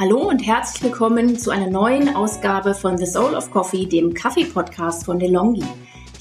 Hallo und herzlich willkommen zu einer neuen Ausgabe von The Soul of Coffee, dem Kaffee-Podcast von DeLonghi.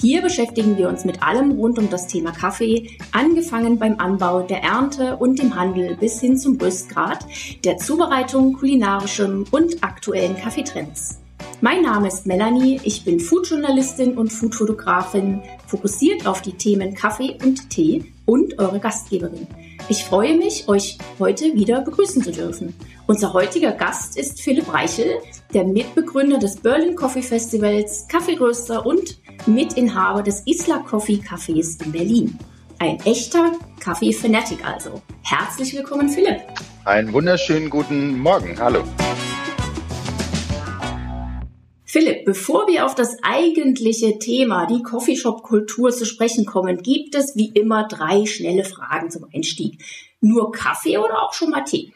Hier beschäftigen wir uns mit allem rund um das Thema Kaffee, angefangen beim Anbau, der Ernte und dem Handel bis hin zum Röstgrad, der Zubereitung, kulinarischem und aktuellen Kaffeetrends. Mein Name ist Melanie, ich bin Foodjournalistin und Foodfotografin, fokussiert auf die Themen Kaffee und Tee und eure Gastgeberin. Ich freue mich, euch heute wieder begrüßen zu dürfen. Unser heutiger Gast ist Philipp Reichel, der Mitbegründer des Berlin Coffee Festivals, Kaffeeröster und Mitinhaber des Isla Coffee Cafés in Berlin. Ein echter Kaffee-Fanatic also. Herzlich willkommen, Philipp. Einen wunderschönen guten Morgen. Hallo. Philipp, bevor wir auf das eigentliche Thema, die Coffeeshop-Kultur zu sprechen kommen, gibt es wie immer drei schnelle Fragen zum Einstieg. Nur Kaffee oder auch schon mal Tee?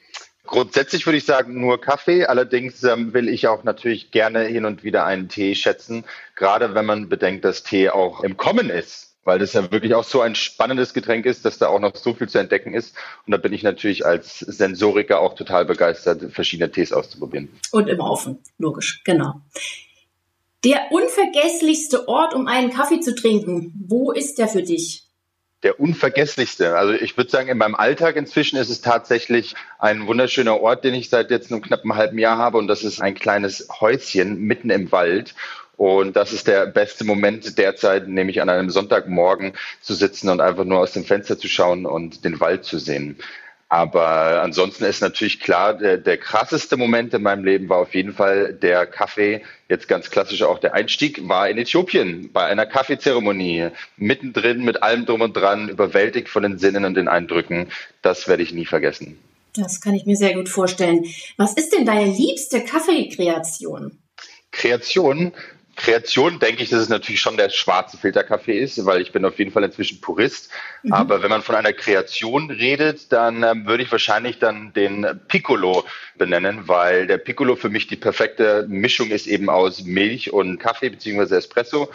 Grundsätzlich würde ich sagen nur Kaffee. Allerdings ähm, will ich auch natürlich gerne hin und wieder einen Tee schätzen, gerade wenn man bedenkt, dass Tee auch im Kommen ist weil das ja wirklich auch so ein spannendes Getränk ist, dass da auch noch so viel zu entdecken ist. Und da bin ich natürlich als Sensoriker auch total begeistert, verschiedene Tees auszuprobieren. Und immer offen, logisch, genau. Der unvergesslichste Ort, um einen Kaffee zu trinken, wo ist der für dich? Der unvergesslichste. Also ich würde sagen, in meinem Alltag inzwischen ist es tatsächlich ein wunderschöner Ort, den ich seit jetzt einem knappen halben Jahr habe. Und das ist ein kleines Häuschen mitten im Wald. Und das ist der beste Moment derzeit, nämlich an einem Sonntagmorgen zu sitzen und einfach nur aus dem Fenster zu schauen und den Wald zu sehen. Aber ansonsten ist natürlich klar, der, der krasseste Moment in meinem Leben war auf jeden Fall der Kaffee, jetzt ganz klassisch auch der Einstieg, war in Äthiopien bei einer Kaffeezeremonie, mittendrin mit allem drum und dran, überwältigt von den Sinnen und den Eindrücken. Das werde ich nie vergessen. Das kann ich mir sehr gut vorstellen. Was ist denn deine liebste Kaffeekreation? Kreation Kreation denke ich, dass es natürlich schon der schwarze Filterkaffee ist, weil ich bin auf jeden Fall inzwischen Purist. Mhm. Aber wenn man von einer Kreation redet, dann ähm, würde ich wahrscheinlich dann den Piccolo benennen, weil der Piccolo für mich die perfekte Mischung ist eben aus Milch und Kaffee beziehungsweise Espresso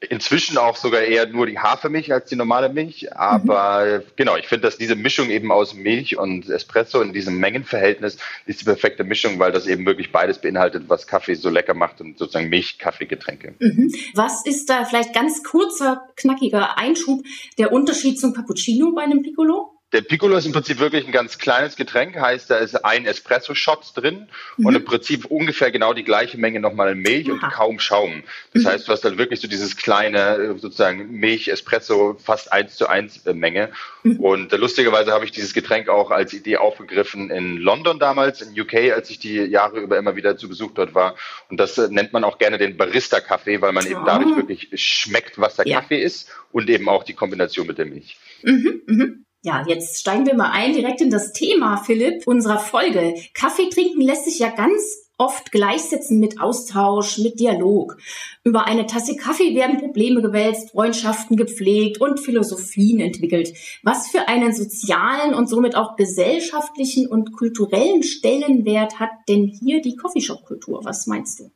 inzwischen auch sogar eher nur die Hafermilch als die normale Milch. Aber mhm. genau, ich finde, dass diese Mischung eben aus Milch und Espresso in diesem Mengenverhältnis ist die perfekte Mischung, weil das eben wirklich beides beinhaltet, was Kaffee so lecker macht und sozusagen Milch-Kaffeegetränke. Mhm. Was ist da vielleicht ganz kurzer, knackiger Einschub der Unterschied zum Cappuccino bei einem Piccolo? Der Piccolo ist im Prinzip wirklich ein ganz kleines Getränk, heißt, da ist ein Espresso-Shot drin mhm. und im Prinzip ungefähr genau die gleiche Menge nochmal Milch Aha. und kaum Schaum. Das mhm. heißt, du hast dann wirklich so dieses kleine, sozusagen Milch-Espresso, fast eins zu eins äh, Menge. Mhm. Und äh, lustigerweise habe ich dieses Getränk auch als Idee aufgegriffen in London damals, in UK, als ich die Jahre über immer wieder zu Besuch dort war. Und das äh, nennt man auch gerne den Barista-Kaffee, weil man eben dadurch wirklich schmeckt, was der ja. Kaffee ist und eben auch die Kombination mit der Milch. Mhm, mhm. Ja, jetzt steigen wir mal ein direkt in das Thema, Philipp, unserer Folge. Kaffee trinken lässt sich ja ganz oft gleichsetzen mit Austausch, mit Dialog. Über eine Tasse Kaffee werden Probleme gewälzt, Freundschaften gepflegt und Philosophien entwickelt. Was für einen sozialen und somit auch gesellschaftlichen und kulturellen Stellenwert hat denn hier die Coffeeshop-Kultur? Was meinst du?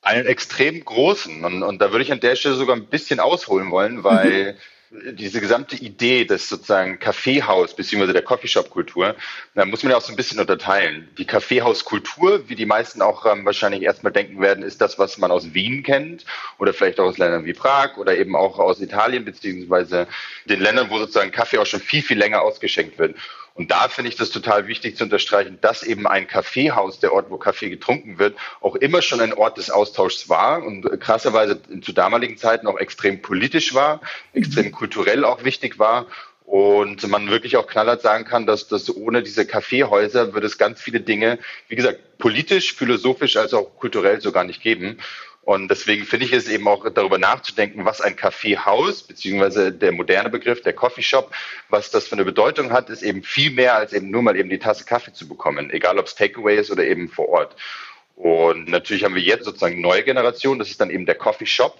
Einen extrem großen. Und, und da würde ich an der Stelle sogar ein bisschen ausholen wollen, weil diese gesamte Idee des sozusagen Kaffeehaus beziehungsweise der Coffeeshop-Kultur, da muss man ja auch so ein bisschen unterteilen. Die Kaffeehauskultur, wie die meisten auch ähm, wahrscheinlich erstmal denken werden, ist das, was man aus Wien kennt oder vielleicht auch aus Ländern wie Prag oder eben auch aus Italien beziehungsweise den Ländern, wo sozusagen Kaffee auch schon viel, viel länger ausgeschenkt wird. Und da finde ich das total wichtig zu unterstreichen, dass eben ein Kaffeehaus, der Ort, wo Kaffee getrunken wird, auch immer schon ein Ort des Austauschs war und krasserweise zu damaligen Zeiten auch extrem politisch war, extrem kulturell auch wichtig war und man wirklich auch knallhart sagen kann, dass das ohne diese Kaffeehäuser würde es ganz viele Dinge, wie gesagt, politisch, philosophisch als auch kulturell so gar nicht geben. Und deswegen finde ich es eben auch darüber nachzudenken, was ein Kaffeehaus, beziehungsweise der moderne Begriff, der Coffeeshop, was das für eine Bedeutung hat, ist eben viel mehr als eben nur mal eben die Tasse Kaffee zu bekommen, egal ob es Takeaway ist oder eben vor Ort. Und natürlich haben wir jetzt sozusagen neue Generation, das ist dann eben der Coffeeshop,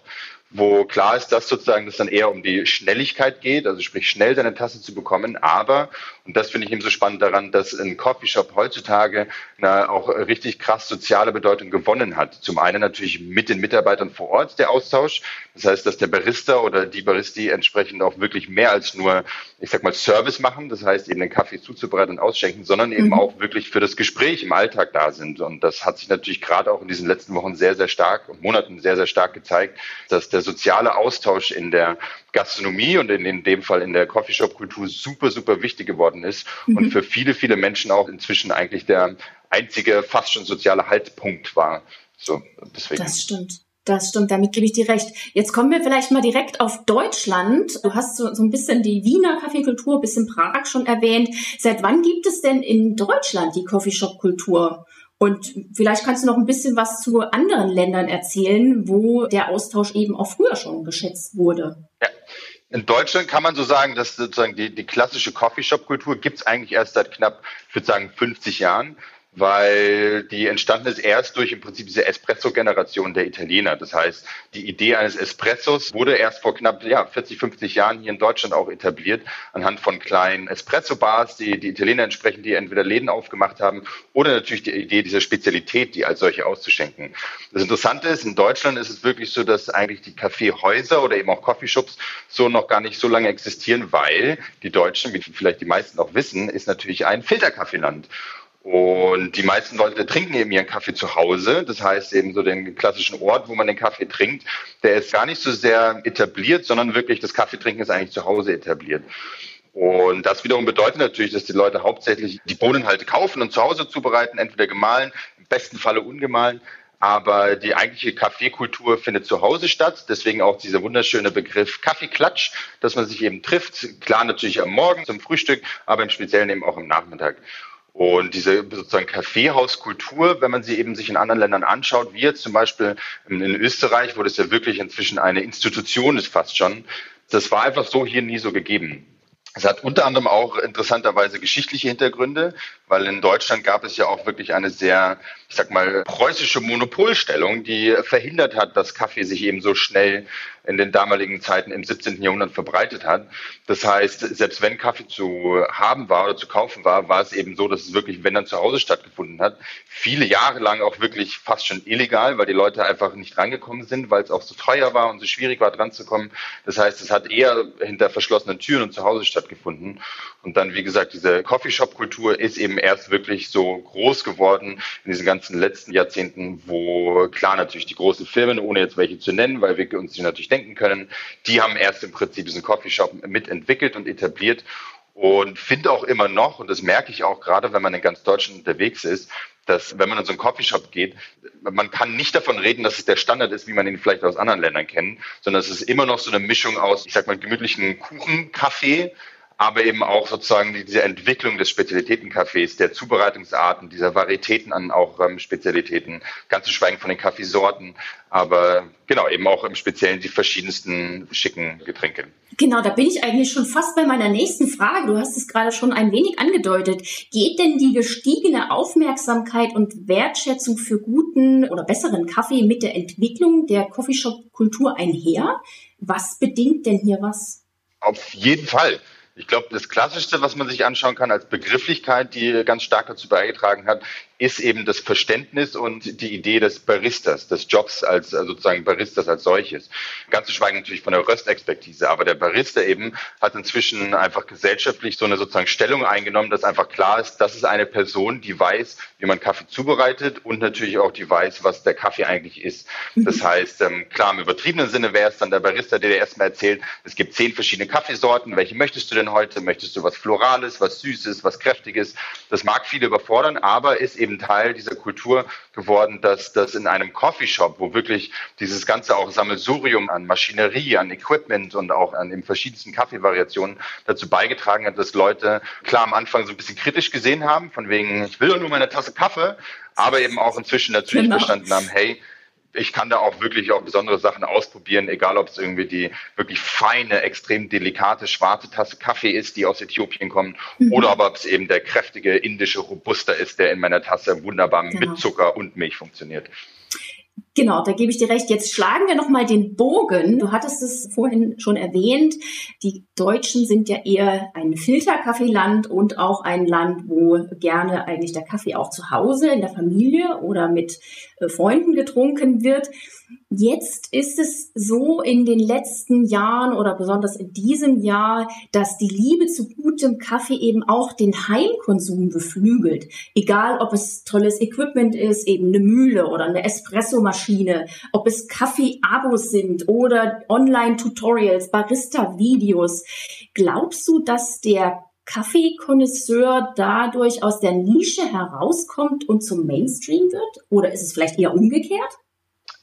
wo klar ist, dass sozusagen das dann eher um die Schnelligkeit geht, also sprich schnell deine Tasse zu bekommen. Aber, und das finde ich eben so spannend daran, dass ein Coffeeshop heutzutage eine auch richtig krass soziale Bedeutung gewonnen hat. Zum einen natürlich mit den Mitarbeitern vor Ort der Austausch. Das heißt, dass der Barista oder die Baristi entsprechend auch wirklich mehr als nur, ich sag mal, Service machen. Das heißt, eben den Kaffee zuzubereiten und ausschenken, sondern eben mhm. auch wirklich für das Gespräch im Alltag da sind. Und das hat sich natürlich gerade auch in diesen letzten Wochen sehr, sehr stark und Monaten sehr, sehr stark gezeigt, dass der soziale Austausch in der Gastronomie und in, in dem Fall in der Coffeeshop-Kultur super, super wichtig geworden ist mhm. und für viele, viele Menschen auch inzwischen eigentlich der einzige, fast schon soziale Haltpunkt war. So, deswegen. Das stimmt. Das stimmt, damit gebe ich dir recht. Jetzt kommen wir vielleicht mal direkt auf Deutschland. Du hast so, so ein bisschen die Wiener Kaffeekultur, bisschen Prag schon erwähnt. Seit wann gibt es denn in Deutschland die Coffeeshop-Kultur? Und vielleicht kannst du noch ein bisschen was zu anderen Ländern erzählen, wo der Austausch eben auch früher schon geschätzt wurde. Ja. In Deutschland kann man so sagen, dass sozusagen die, die klassische Coffeeshop-Kultur gibt es eigentlich erst seit knapp, ich würde sagen, 50 Jahren weil die entstanden ist erst durch im Prinzip diese Espresso-Generation der Italiener. Das heißt, die Idee eines Espressos wurde erst vor knapp ja, 40, 50 Jahren hier in Deutschland auch etabliert, anhand von kleinen Espresso-Bars, die die Italiener entsprechend, die entweder Läden aufgemacht haben oder natürlich die Idee dieser Spezialität, die als solche auszuschenken. Das Interessante ist, in Deutschland ist es wirklich so, dass eigentlich die Kaffeehäuser oder eben auch Coffeeshops so noch gar nicht so lange existieren, weil die Deutschen, wie vielleicht die meisten auch wissen, ist natürlich ein Filterkaffeeland. Und die meisten Leute trinken eben ihren Kaffee zu Hause. Das heißt eben so den klassischen Ort, wo man den Kaffee trinkt, der ist gar nicht so sehr etabliert, sondern wirklich das Kaffeetrinken ist eigentlich zu Hause etabliert. Und das wiederum bedeutet natürlich, dass die Leute hauptsächlich die Bohnen halt kaufen und zu Hause zubereiten, entweder gemahlen, im besten Falle ungemahlen. Aber die eigentliche Kaffeekultur findet zu Hause statt. Deswegen auch dieser wunderschöne Begriff Kaffeeklatsch, dass man sich eben trifft. Klar natürlich am Morgen zum Frühstück, aber im Speziellen eben auch am Nachmittag. Und diese sozusagen Kaffeehauskultur, wenn man sie eben sich in anderen Ländern anschaut, wie jetzt zum Beispiel in Österreich, wo das ja wirklich inzwischen eine Institution ist fast schon, das war einfach so hier nie so gegeben. Es hat unter anderem auch interessanterweise geschichtliche Hintergründe, weil in Deutschland gab es ja auch wirklich eine sehr, ich sag mal, preußische Monopolstellung, die verhindert hat, dass Kaffee sich eben so schnell in den damaligen Zeiten im 17. Jahrhundert verbreitet hat. Das heißt, selbst wenn Kaffee zu haben war oder zu kaufen war, war es eben so, dass es wirklich, wenn dann zu Hause stattgefunden hat, viele Jahre lang auch wirklich fast schon illegal, weil die Leute einfach nicht rangekommen sind, weil es auch so teuer war und so schwierig war, dran zu kommen. Das heißt, es hat eher hinter verschlossenen Türen und zu Hause stattgefunden. Und dann, wie gesagt, diese Coffeeshop-Kultur ist eben erst wirklich so groß geworden in diesen ganzen letzten Jahrzehnten, wo klar natürlich die großen Firmen, ohne jetzt welche zu nennen, weil wir uns die natürlich denken können, die haben erst im Prinzip diesen Coffeeshop mitentwickelt und etabliert und finde auch immer noch, und das merke ich auch gerade, wenn man in ganz Deutschland unterwegs ist, dass wenn man in so einen Coffeeshop geht, man kann nicht davon reden, dass es der Standard ist, wie man ihn vielleicht aus anderen Ländern kennt, sondern es ist immer noch so eine Mischung aus, ich sag mal, gemütlichen Kuchen, Kaffee, aber eben auch sozusagen diese Entwicklung des Spezialitätencafés, der Zubereitungsarten, dieser Varietäten an auch ähm, Spezialitäten, ganz zu schweigen von den Kaffeesorten, aber genau, eben auch im Speziellen die verschiedensten schicken Getränke. Genau, da bin ich eigentlich schon fast bei meiner nächsten Frage. Du hast es gerade schon ein wenig angedeutet. Geht denn die gestiegene Aufmerksamkeit und Wertschätzung für guten oder besseren Kaffee mit der Entwicklung der Coffeeshop-Kultur einher? Was bedingt denn hier was? Auf jeden Fall. Ich glaube, das Klassischste, was man sich anschauen kann als Begrifflichkeit, die ganz stark dazu beigetragen hat, ist eben das Verständnis und die Idee des Baristas, des Jobs als also sozusagen Baristas als solches. Ganz zu schweigen natürlich von der Röstexpertise, aber der Barista eben hat inzwischen einfach gesellschaftlich so eine sozusagen Stellung eingenommen, dass einfach klar ist, das ist eine Person, die weiß, wie man Kaffee zubereitet und natürlich auch die weiß, was der Kaffee eigentlich ist. Das heißt, ähm, klar, im übertriebenen Sinne wäre es dann der Barista, der dir erstmal erzählt, es gibt zehn verschiedene Kaffeesorten, welche möchtest du denn heute? Möchtest du was Florales, was Süßes, was Kräftiges? Das mag viele überfordern, aber ist eben eben Teil dieser Kultur geworden, dass das in einem Coffeeshop, wo wirklich dieses ganze auch Sammelsurium an Maschinerie, an Equipment und auch an den verschiedensten Kaffeevariationen dazu beigetragen hat, dass Leute klar am Anfang so ein bisschen kritisch gesehen haben, von wegen, ich will doch nur meine Tasse Kaffee, aber eben auch inzwischen natürlich genau. verstanden haben, hey, ich kann da auch wirklich auch besondere Sachen ausprobieren, egal ob es irgendwie die wirklich feine, extrem delikate schwarze Tasse Kaffee ist, die aus Äthiopien kommt, mhm. oder ob es eben der kräftige indische Robuster ist, der in meiner Tasse wunderbar genau. mit Zucker und Milch funktioniert. Genau, da gebe ich dir recht. Jetzt schlagen wir nochmal den Bogen. Du hattest es vorhin schon erwähnt. Die Deutschen sind ja eher ein Filterkaffeeland und auch ein Land, wo gerne eigentlich der Kaffee auch zu Hause in der Familie oder mit äh, Freunden getrunken wird. Jetzt ist es so in den letzten Jahren oder besonders in diesem Jahr, dass die Liebe zu gutem Kaffee eben auch den Heimkonsum beflügelt. Egal, ob es tolles Equipment ist, eben eine Mühle oder eine Espressomaschine, ob es Kaffee-Abos sind oder Online-Tutorials, Barista-Videos. Glaubst du, dass der Kaffeekonnoisseur dadurch aus der Nische herauskommt und zum Mainstream wird? Oder ist es vielleicht eher umgekehrt?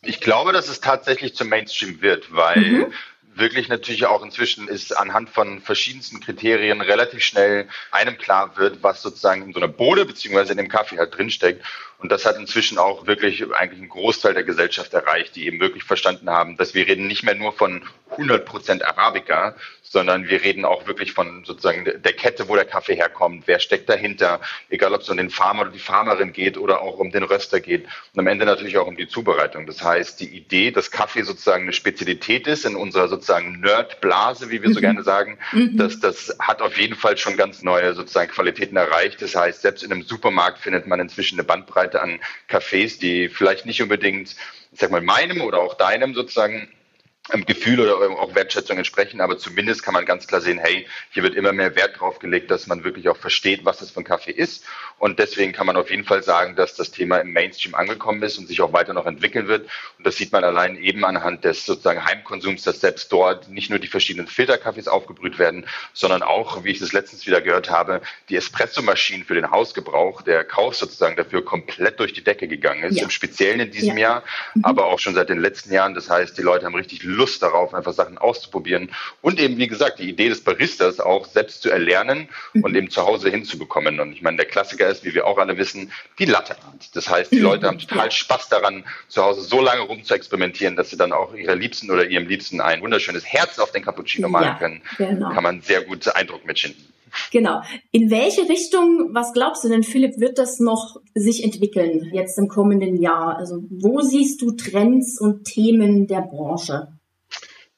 Ich glaube, dass es tatsächlich zum Mainstream wird, weil mhm. wirklich natürlich auch inzwischen ist anhand von verschiedensten Kriterien relativ schnell einem klar wird, was sozusagen in so einer Bohle beziehungsweise in dem Kaffee halt drinsteckt. Und das hat inzwischen auch wirklich eigentlich einen Großteil der Gesellschaft erreicht, die eben wirklich verstanden haben, dass wir reden nicht mehr nur von 100 Prozent Arabica, sondern wir reden auch wirklich von sozusagen der Kette, wo der Kaffee herkommt, wer steckt dahinter, egal ob es um den Farmer oder die Farmerin geht oder auch um den Röster geht und am Ende natürlich auch um die Zubereitung. Das heißt, die Idee, dass Kaffee sozusagen eine Spezialität ist in unserer sozusagen Nerdblase, wie wir so mhm. gerne sagen, mhm. dass das hat auf jeden Fall schon ganz neue sozusagen Qualitäten erreicht. Das heißt, selbst in einem Supermarkt findet man inzwischen eine Bandbreite an Cafés, die vielleicht nicht unbedingt, ich sag mal, meinem oder auch deinem sozusagen Gefühl oder auch Wertschätzung entsprechen, aber zumindest kann man ganz klar sehen, hey, hier wird immer mehr Wert drauf gelegt, dass man wirklich auch versteht, was das für ein Kaffee ist. Und deswegen kann man auf jeden Fall sagen, dass das Thema im Mainstream angekommen ist und sich auch weiter noch entwickeln wird. Und das sieht man allein eben anhand des sozusagen Heimkonsums, dass selbst dort nicht nur die verschiedenen Filterkaffees aufgebrüht werden, sondern auch, wie ich das letztens wieder gehört habe, die Espressomaschinen für den Hausgebrauch, der Kauf sozusagen dafür komplett durch die Decke gegangen ist, ja. im Speziellen in diesem ja. Jahr, mhm. aber auch schon seit den letzten Jahren. Das heißt, die Leute haben richtig Lust darauf, einfach Sachen auszuprobieren und eben, wie gesagt, die Idee des Baristas auch selbst zu erlernen und mhm. eben zu Hause hinzubekommen. Und ich meine, der Klassiker ist, wie wir auch alle wissen, die Latte Art. Das heißt, die mhm. Leute haben total Spaß daran, zu Hause so lange rum zu experimentieren, dass sie dann auch ihrer Liebsten oder ihrem Liebsten ein wunderschönes Herz auf den Cappuccino malen ja, können. Genau. Kann man sehr gut Eindruck mitschinden. Genau. In welche Richtung, was glaubst du denn, Philipp, wird das noch sich entwickeln jetzt im kommenden Jahr? Also wo siehst du Trends und Themen der Branche?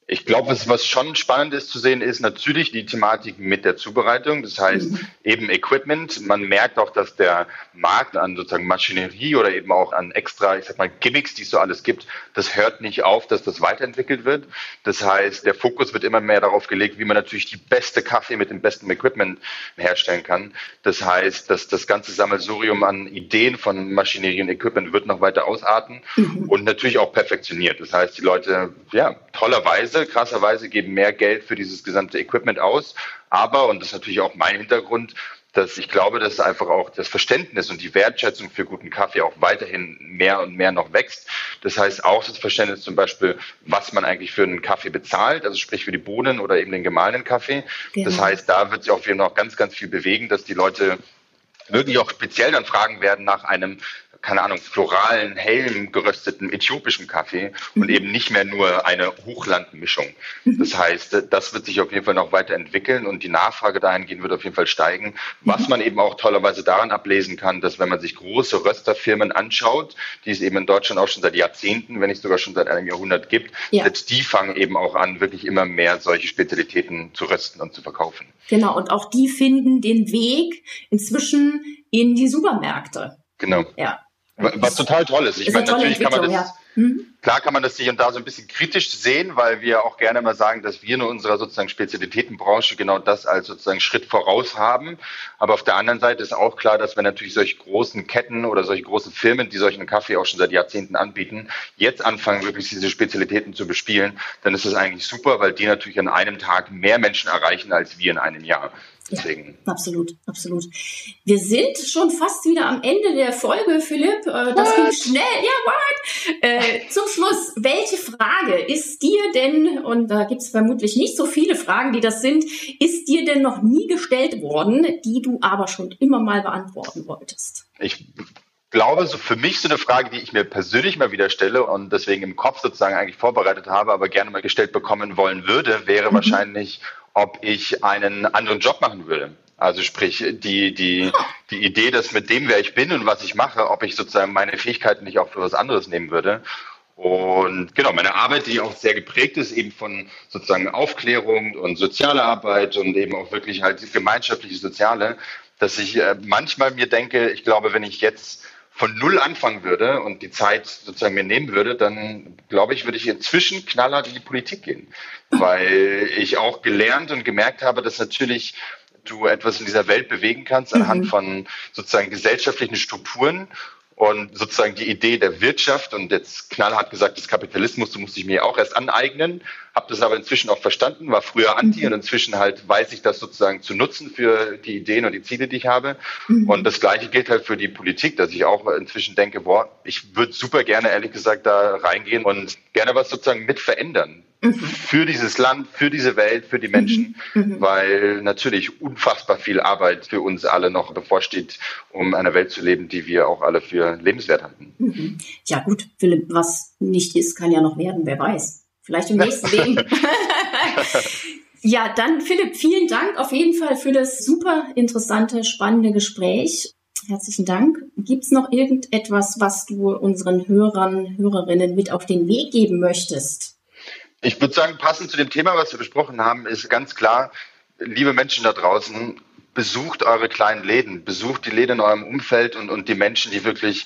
Ich glaube, was, was schon spannend ist zu sehen, ist natürlich die Thematik mit der Zubereitung. Das heißt, mhm. eben Equipment. Man merkt auch, dass der Markt an sozusagen Maschinerie oder eben auch an extra, ich sag mal, Gimmicks, die es so alles gibt, das hört nicht auf, dass das weiterentwickelt wird. Das heißt, der Fokus wird immer mehr darauf gelegt, wie man natürlich die beste Kaffee mit dem besten Equipment herstellen kann. Das heißt, dass das ganze Sammelsurium an Ideen von Maschinerie und Equipment wird noch weiter ausarten mhm. und natürlich auch perfektioniert. Das heißt, die Leute, ja, tollerweise Preise krasserweise geben mehr Geld für dieses gesamte Equipment aus. Aber, und das ist natürlich auch mein Hintergrund, dass ich glaube, dass einfach auch das Verständnis und die Wertschätzung für guten Kaffee auch weiterhin mehr und mehr noch wächst. Das heißt auch das Verständnis zum Beispiel, was man eigentlich für einen Kaffee bezahlt, also sprich für die Bohnen oder eben den gemahlenen Kaffee. Genau. Das heißt, da wird sich auf jeden Fall noch ganz, ganz viel bewegen, dass die Leute wirklich auch speziell dann fragen werden nach einem keine Ahnung, floralen, hellen gerösteten äthiopischen Kaffee mhm. und eben nicht mehr nur eine Hochlandmischung. Mhm. Das heißt, das wird sich auf jeden Fall noch weiterentwickeln und die Nachfrage dahingehend wird auf jeden Fall steigen. Was mhm. man eben auch tollerweise daran ablesen kann, dass wenn man sich große Rösterfirmen anschaut, die es eben in Deutschland auch schon seit Jahrzehnten, wenn nicht sogar schon seit einem Jahrhundert gibt, ja. selbst die fangen eben auch an, wirklich immer mehr solche Spezialitäten zu rösten und zu verkaufen. Genau, und auch die finden den Weg inzwischen in die Supermärkte. Genau. Ja. Was total toll ist. Ich ist meine, natürlich kann man das, ja. mhm. klar kann man das hier und da so ein bisschen kritisch sehen, weil wir auch gerne mal sagen, dass wir in unserer sozusagen Spezialitätenbranche genau das als sozusagen Schritt voraus haben. Aber auf der anderen Seite ist auch klar, dass wenn natürlich solche großen Ketten oder solche großen Firmen, die solchen Kaffee auch schon seit Jahrzehnten anbieten, jetzt anfangen, wirklich diese Spezialitäten zu bespielen, dann ist das eigentlich super, weil die natürlich an einem Tag mehr Menschen erreichen als wir in einem Jahr. Deswegen. Ja, absolut, absolut. Wir sind schon fast wieder am Ende der Folge, Philipp. Äh, das what? ging schnell. Ja, what? Äh, zum Schluss, welche Frage ist dir denn, und da gibt es vermutlich nicht so viele Fragen, die das sind, ist dir denn noch nie gestellt worden, die du aber schon immer mal beantworten wolltest? Ich glaube, so für mich so eine Frage, die ich mir persönlich mal wieder stelle und deswegen im Kopf sozusagen eigentlich vorbereitet habe, aber gerne mal gestellt bekommen wollen würde, wäre mhm. wahrscheinlich, ob ich einen anderen Job machen würde. Also sprich, die, die, die Idee, dass mit dem, wer ich bin und was ich mache, ob ich sozusagen meine Fähigkeiten nicht auch für was anderes nehmen würde. Und genau, meine Arbeit, die auch sehr geprägt ist, eben von sozusagen Aufklärung und soziale Arbeit und eben auch wirklich halt gemeinschaftliche Soziale, dass ich äh, manchmal mir denke, ich glaube, wenn ich jetzt von null anfangen würde und die Zeit sozusagen mir nehmen würde, dann glaube ich, würde ich inzwischen knallhart in die Politik gehen. Weil ich auch gelernt und gemerkt habe, dass natürlich du etwas in dieser Welt bewegen kannst anhand mhm. von sozusagen gesellschaftlichen Strukturen und sozusagen die Idee der Wirtschaft und jetzt knallhart gesagt des Kapitalismus, du musst dich mir auch erst aneignen, habe das aber inzwischen auch verstanden, war früher anti mhm. und inzwischen halt weiß ich das sozusagen zu nutzen für die Ideen und die Ziele, die ich habe. Mhm. Und das Gleiche gilt halt für die Politik, dass ich auch inzwischen denke, boah, ich würde super gerne ehrlich gesagt da reingehen und gerne was sozusagen mit verändern für dieses Land, für diese Welt, für die Menschen, mhm. mhm. weil natürlich unfassbar viel Arbeit für uns alle noch bevorsteht, um eine Welt zu leben, die wir auch alle für lebenswert halten. Mhm. Ja gut, Philipp, was nicht ist, kann ja noch werden, wer weiß. Vielleicht im nächsten Leben. ja, dann Philipp, vielen Dank auf jeden Fall für das super interessante, spannende Gespräch. Herzlichen Dank. Gibt es noch irgendetwas, was du unseren Hörern, Hörerinnen mit auf den Weg geben möchtest? Ich würde sagen, passend zu dem Thema, was wir besprochen haben, ist ganz klar, liebe Menschen da draußen, besucht eure kleinen Läden, besucht die Läden in eurem Umfeld und, und die Menschen, die wirklich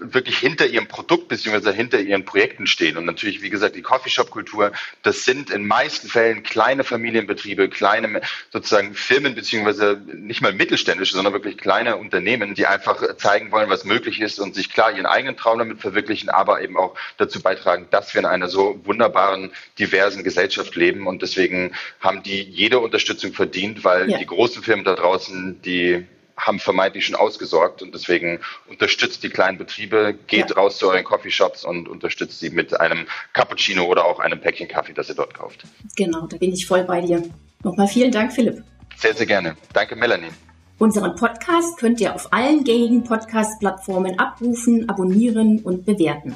wirklich hinter ihrem Produkt bzw. hinter ihren Projekten stehen. Und natürlich, wie gesagt, die Coffeeshop-Kultur, das sind in meisten Fällen kleine Familienbetriebe, kleine sozusagen Firmen bzw. nicht mal mittelständische, sondern wirklich kleine Unternehmen, die einfach zeigen wollen, was möglich ist und sich klar ihren eigenen Traum damit verwirklichen, aber eben auch dazu beitragen, dass wir in einer so wunderbaren, diversen Gesellschaft leben. Und deswegen haben die jede Unterstützung verdient, weil ja. die großen Firmen da draußen, die haben vermeintlich schon ausgesorgt und deswegen unterstützt die kleinen Betriebe, geht ja. raus zu euren Coffeeshops und unterstützt sie mit einem Cappuccino oder auch einem Päckchen Kaffee, das ihr dort kauft. Genau, da bin ich voll bei dir. Nochmal vielen Dank, Philipp. Sehr, sehr gerne. Danke, Melanie. Unseren Podcast könnt ihr auf allen gängigen Podcast-Plattformen abrufen, abonnieren und bewerten.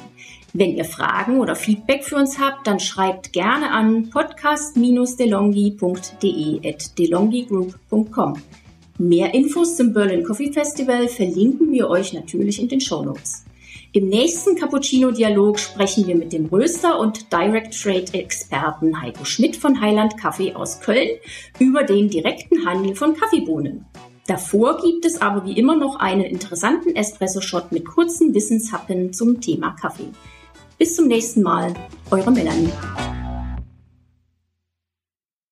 Wenn ihr Fragen oder Feedback für uns habt, dann schreibt gerne an podcast-delongi.de at delongigroup.com. Mehr Infos zum Berlin Coffee Festival verlinken wir euch natürlich in den Show Notes. Im nächsten Cappuccino-Dialog sprechen wir mit dem Röster und Direct Trade-Experten Heiko Schmidt von Highland Kaffee aus Köln über den direkten Handel von Kaffeebohnen. Davor gibt es aber wie immer noch einen interessanten Espresso-Shot mit kurzen Wissenshappen zum Thema Kaffee. Bis zum nächsten Mal, eure Melanie.